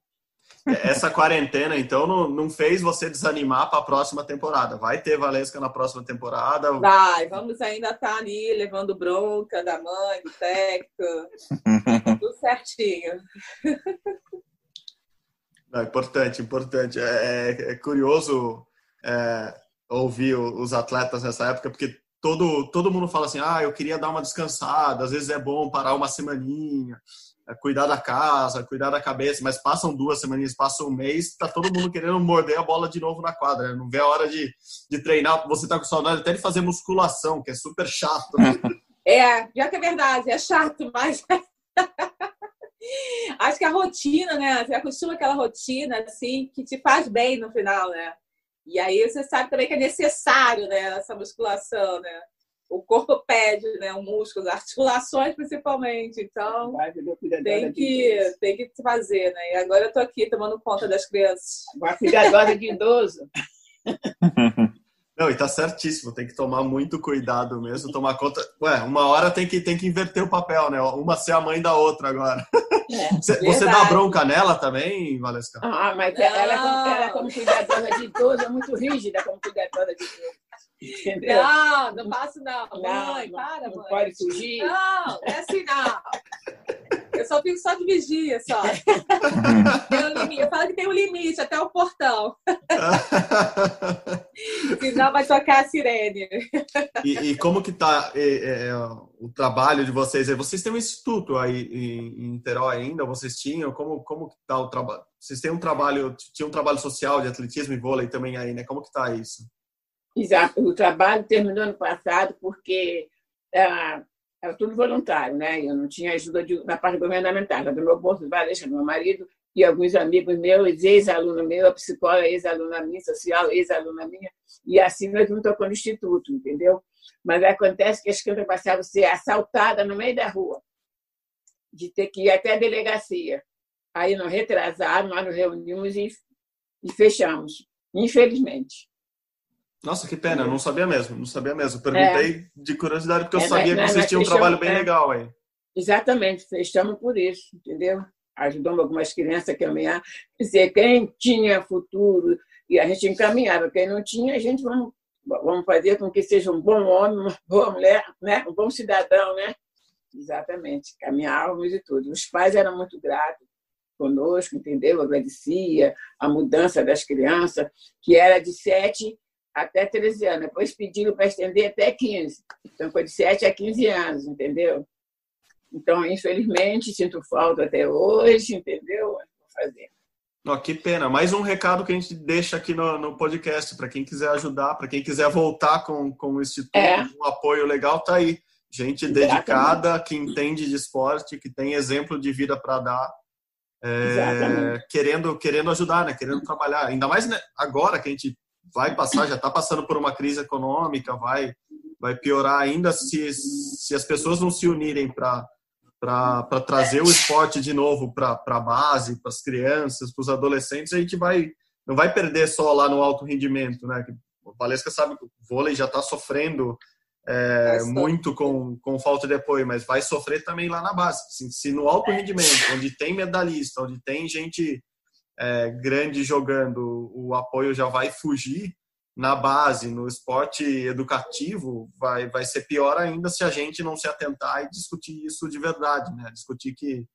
Essa quarentena, então, não, não fez você desanimar para a próxima temporada. Vai ter Valesca na próxima temporada? Vai, vamos ainda estar tá ali levando bronca da mãe, do técnico. Tudo certinho. Não, importante, importante. É, é, é curioso é, ouvir os atletas nessa época, porque todo, todo mundo fala assim, ah, eu queria dar uma descansada, às vezes é bom parar uma semaninha, é, cuidar da casa, cuidar da cabeça, mas passam duas semaninhas, passa um mês, tá todo mundo querendo morder a bola de novo na quadra, né? não vê a hora de, de treinar, você tá com saudade até de fazer musculação, que é super chato. Né? É, já que é verdade, é chato, mas acho que a rotina, né? Você acostuma aquela rotina assim que te faz bem no final, né? E aí você sabe também que é necessário, né, essa musculação, né? O corpo pede, né, o músculo, as articulações principalmente. Então, tem que, tem que fazer, né? E agora eu tô aqui tomando conta das crianças. Uma cuidadora de idoso. Não, e tá certíssimo, tem que tomar muito cuidado mesmo, tomar conta. Ué, uma hora tem que, tem que inverter o papel, né? Uma ser a mãe da outra agora. É, você, você dá bronca nela também, Valesca? Ah, mas ela, ela, como cuidadora de idoso, é muito rígida como cuidadora de idoso. Entendeu? Não, não faço não. Mãe, não, para, não mãe. pode fugir. Não, é assim não. Eu só fico só de vigia, só. Um eu falo que tem um limite até o portão. Senão vai tocar a sirene. E, e como que tá é, é, o trabalho de vocês? Vocês têm um instituto aí em, em Niterói ainda? Vocês tinham? Como, como que tá o trabalho? Vocês têm um trabalho, tinha um trabalho social de atletismo e vôlei também aí, né? Como que tá isso? Exato. O trabalho terminou ano passado porque ah, era tudo voluntário, né? Eu não tinha ajuda de, na parte governamental, era do meu bolso, Valesca, do meu marido e alguns amigos meus, ex-aluno meu, a psicóloga, ex-aluna minha, social, ex-aluna minha, e assim nós vamos tocando o instituto, entendeu? Mas acontece que as crianças passavam a ser assaltadas no meio da rua, de ter que ir até a delegacia. Aí nós retrasaram, nós nos reunimos e, e fechamos, infelizmente. Nossa, que pena, não sabia mesmo, não sabia mesmo. Perguntei é. de curiosidade porque eu é, sabia que vocês tinham um trabalho bem é. legal aí. Exatamente, fechamos por isso, entendeu? Ajudamos algumas crianças a caminhar. Quer dizer, quem tinha futuro, e a gente encaminhava, quem não tinha, a gente vamos, vamos fazer com que seja um bom homem, uma boa mulher, né? um bom cidadão, né? Exatamente, caminhávamos e tudo. Os pais eram muito gratos, conosco, entendeu? Agradecia a mudança das crianças, que era de 7 até 13 anos. Depois pediram para estender até 15. Então, foi de 7 a 15 anos, entendeu? Então, infelizmente, sinto falta até hoje, entendeu? Vou fazer. Oh, que pena. Mais um recado que a gente deixa aqui no, no podcast para quem quiser ajudar, para quem quiser voltar com, com o Instituto, é. um apoio legal, tá aí. Gente Exatamente. dedicada, que entende de esporte, que tem exemplo de vida para dar, é, querendo, querendo ajudar, né? querendo trabalhar. Ainda mais né, agora que a gente vai passar, já está passando por uma crise econômica, vai, vai piorar ainda se, se as pessoas não se unirem para para trazer o esporte de novo para a base, para as crianças, para os adolescentes, a gente vai não vai perder só lá no alto rendimento, né? O Valesca sabe que o vôlei já está sofrendo é, muito com, com falta de apoio, mas vai sofrer também lá na base. Assim, se no alto rendimento, onde tem medalhista, onde tem gente é, grande jogando, o apoio já vai fugir, na base, no esporte educativo, vai, vai ser pior ainda se a gente não se atentar e discutir isso de verdade, né? Discutir que,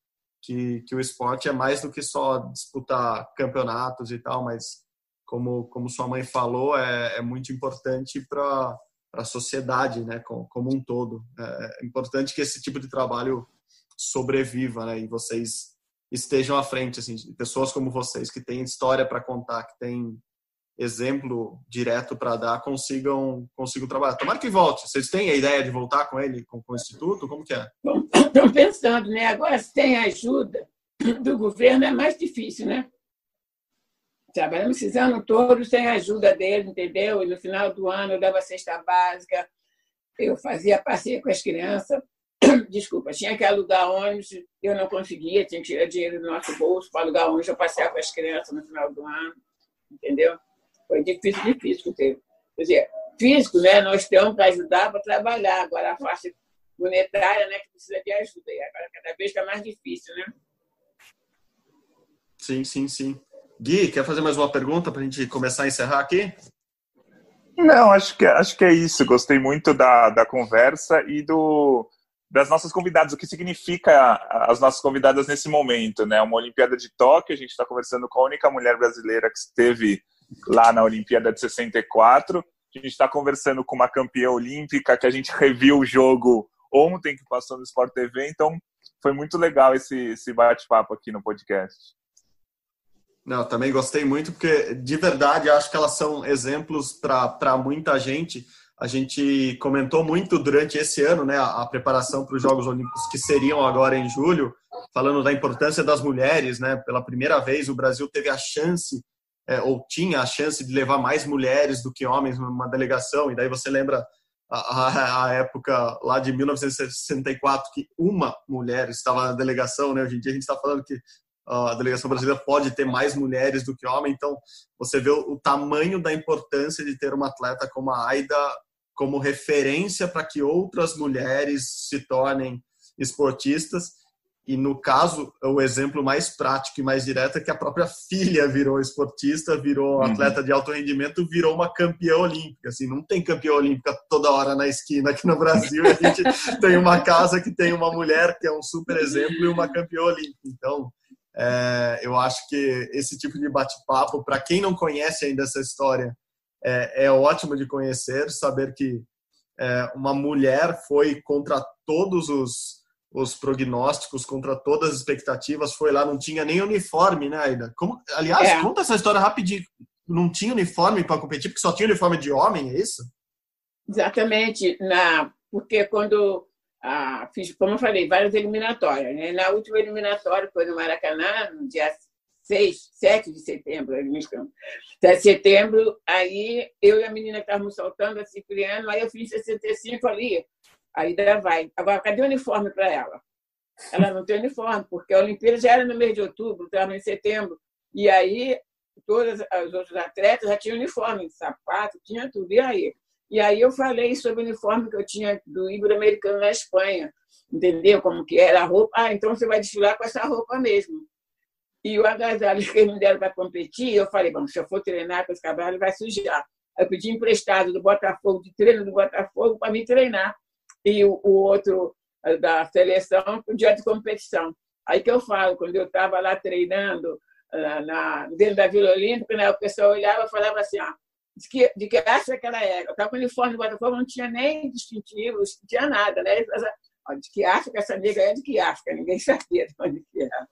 que, que o esporte é mais do que só disputar campeonatos e tal, mas como, como sua mãe falou, é, é muito importante para a sociedade, né? Como, como um todo. É, é importante que esse tipo de trabalho sobreviva, né? E vocês estejam à frente, assim, pessoas como vocês que têm história para contar, que têm exemplo direto para dar, consigam, consigam trabalhar. Tomara que volte. Vocês têm a ideia de voltar com ele, com, com o Instituto? Como que é? Estão pensando, né? Agora, se tem ajuda do governo, é mais difícil, né? Trabalhamos esses anos todos sem a ajuda dele, entendeu? E no final do ano eu dava cesta básica, eu fazia passeio com as crianças. Desculpa, tinha que alugar ônibus, eu não conseguia, tinha que tirar dinheiro do nosso bolso para alugar ônibus, eu passeava com as crianças no final do ano, entendeu? Foi difícil, difícil. Quer dizer, físico, né? Nós temos para ajudar para trabalhar. Agora, a faixa monetária, né? Que precisa de ajuda. E agora, cada vez está mais difícil, né? Sim, sim, sim. Gui, quer fazer mais uma pergunta para a gente começar a encerrar aqui? Não, acho que, acho que é isso. Gostei muito da, da conversa e do, das nossas convidadas, o que significa as nossas convidadas nesse momento, né? Uma Olimpíada de Tóquio, a gente está conversando com a única mulher brasileira que esteve lá na Olimpíada de 64. A gente está conversando com uma campeã olímpica que a gente reviu o jogo ontem que passou no Sport TV, então foi muito legal esse, esse bate-papo aqui no podcast. Não, também gostei muito, porque de verdade acho que elas são exemplos para muita gente. A gente comentou muito durante esse ano, né, a, preparação para os Jogos Olímpicos que seriam agora em julho, falando da importância das mulheres, né? Pela primeira vez o Brasil teve a chance é, ou tinha a chance de levar mais mulheres do que homens numa delegação, e daí você lembra a, a, a, época lá de 1964 que uma mulher estava na delegação, né? Hoje em dia a gente está falando que a delegação brasileira pode ter mais mulheres do que homens, então você vê o tamanho da importância de ter uma atleta como a Aida como referência para que outras mulheres se tornem esportistas e no caso, o exemplo mais prático e mais direto é que a própria filha virou esportista, virou uhum. atleta de alto rendimento, virou uma campeã olímpica. Assim, não tem campeã olímpica toda hora na esquina aqui no Brasil. A gente tem uma casa que tem uma mulher que é um super exemplo e uma campeã olímpica. Então, é, eu acho que esse tipo de bate-papo, para quem não conhece ainda essa história, é, é ótimo de conhecer, saber que é, uma mulher foi contra todos os os prognósticos contra todas as expectativas, foi lá, não tinha nem uniforme, né, Aida? Como, aliás, é. conta essa história rapidinho. Não tinha uniforme para competir, porque só tinha uniforme de homem, é isso? Exatamente. Na, porque quando ah, fiz, como eu falei, várias eliminatórias. Né? Na última eliminatória, foi no Maracanã, no dia 6, 7 de setembro, 7 de setembro, aí eu e a menina estávamos soltando a Cipriano, aí eu fiz 65 ali. Aí ela vai. Agora, cadê o uniforme para ela? Ela não tem uniforme, porque a Olimpíada já era no mês de outubro, estava em setembro. E aí, todas as outras atletas já tinham uniforme, sapato, tinha tudo. E aí? E aí eu falei sobre o uniforme que eu tinha do Ibero-Americano na Espanha. Entendeu como que era a roupa? Ah, então você vai desfilar com essa roupa mesmo. E o agasalho que eles me deram para competir, eu falei, bom, se eu for treinar com esse cavalo, vai sujar. Eu pedi emprestado do Botafogo, de treino do Botafogo, para me treinar e o, o outro eh, da seleção o dia de competição. Aí que eu falo, quando eu estava lá treinando uh, na, dentro da Vila Olímpica, né, o pessoal olhava e falava assim, ó, de que, de que raça que ela era. Eu estava com o uniforme do Botafogo, não tinha nem distintivos, não tinha nada. Né? De que África essa negra é de que África? Ninguém sabia de onde que era.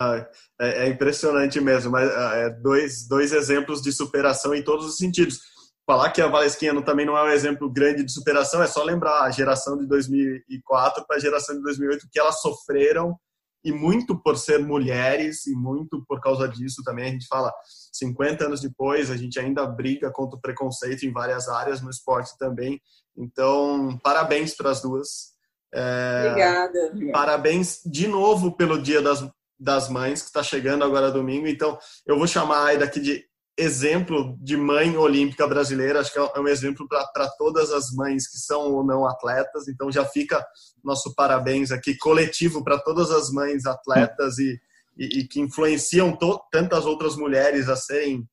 É, é, impressionante mesmo, mas ah, é dois, dois exemplos de superação em todos os sentidos. Falar que a Valesquinha também não é um exemplo grande de superação, é só lembrar a geração de 2004 para a geração de 2008, que elas sofreram, e muito por ser mulheres, e muito por causa disso também. A gente fala, 50 anos depois, a gente ainda briga contra o preconceito em várias áreas no esporte também. Então, parabéns para as duas. É, Obrigada. Parabéns de novo pelo Dia das, das Mães, que está chegando agora domingo. Então, eu vou chamar a Aida aqui de exemplo de mãe olímpica brasileira. Acho que é um exemplo para todas as mães que são ou não atletas. Então, já fica nosso parabéns aqui coletivo para todas as mães atletas e, e, e que influenciam tantas outras mulheres a serem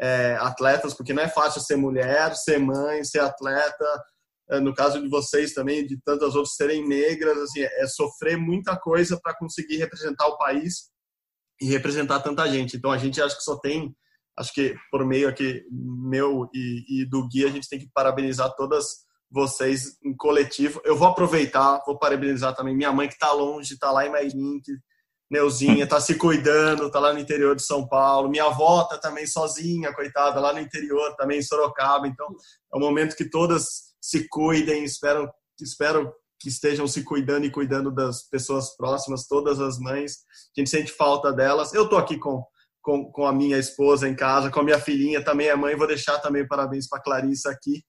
é, atletas, porque não é fácil ser mulher, ser mãe, ser atleta. É, no caso de vocês também, de tantas outras serem negras, assim, é sofrer muita coisa para conseguir representar o país e representar tanta gente. Então a gente acha que só tem, acho que por meio aqui meu e, e do Gui, a gente tem que parabenizar todas vocês em coletivo. Eu vou aproveitar, vou parabenizar também minha mãe que está longe, está lá em Mairim, que Neuzinha está se cuidando, está lá no interior de São Paulo. Minha avó está também sozinha, coitada, lá no interior, também em Sorocaba. Então, é um momento que todas se cuidem, espero, espero que estejam se cuidando e cuidando das pessoas próximas, todas as mães. A gente sente falta delas. Eu estou aqui com, com, com a minha esposa em casa, com a minha filhinha, também é mãe. Vou deixar também parabéns para Clarissa aqui.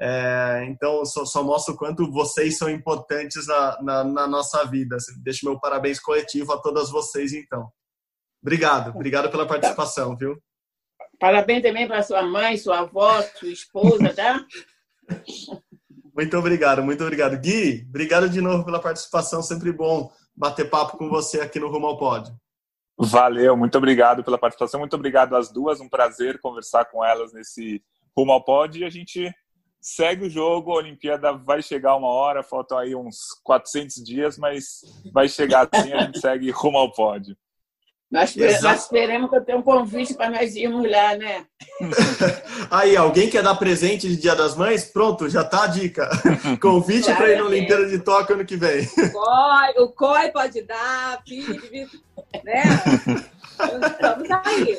É, então, só, só mostro o quanto vocês são importantes na, na, na nossa vida. Deixo meu parabéns coletivo a todas vocês, então. Obrigado, obrigado pela participação, viu? Parabéns também para sua mãe, sua avó, sua esposa, tá? Muito obrigado, muito obrigado. Gui, obrigado de novo pela participação, sempre bom bater papo com você aqui no Rumo ao Pódio. Valeu, muito obrigado pela participação, muito obrigado às duas, um prazer conversar com elas nesse Rumo ao Pódio e a gente segue o jogo, a Olimpíada vai chegar uma hora, faltam aí uns 400 dias, mas vai chegar assim, a gente segue rumo ao pódio. Nós, nós esperamos que eu tenha um convite para nós irmos lá, né? Aí, alguém quer dar presente de Dia das Mães? Pronto, já tá a dica. Convite para ir na Olimpíada de Tóquio ano que vem. O COI pode dar, filho, né? Estamos aí.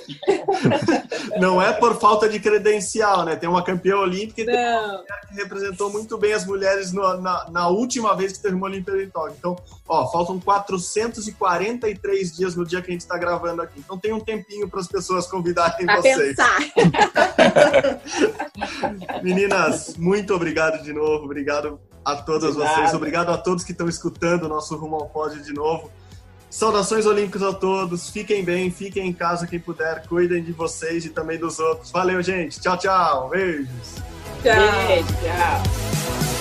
Não é por falta de credencial, né? Tem uma campeã olímpica e tem uma mulher que representou muito bem as mulheres no, na, na, última vez que teve uma Olimpíada em Tóquio. Então, ó, faltam 443 dias no dia que a gente está gravando aqui. Então tem um tempinho para as pessoas convidarem pra vocês. Pensar. Meninas, muito obrigado de novo. Obrigado a todas vocês. Obrigado a todos que estão escutando o nosso Rumo ao Pódio de novo. Saudações olímpicas a todos. Fiquem bem, fiquem em casa quem puder. Cuidem de vocês e também dos outros. Valeu, gente. Tchau, tchau. Beijos. Tchau. Beijo, tchau.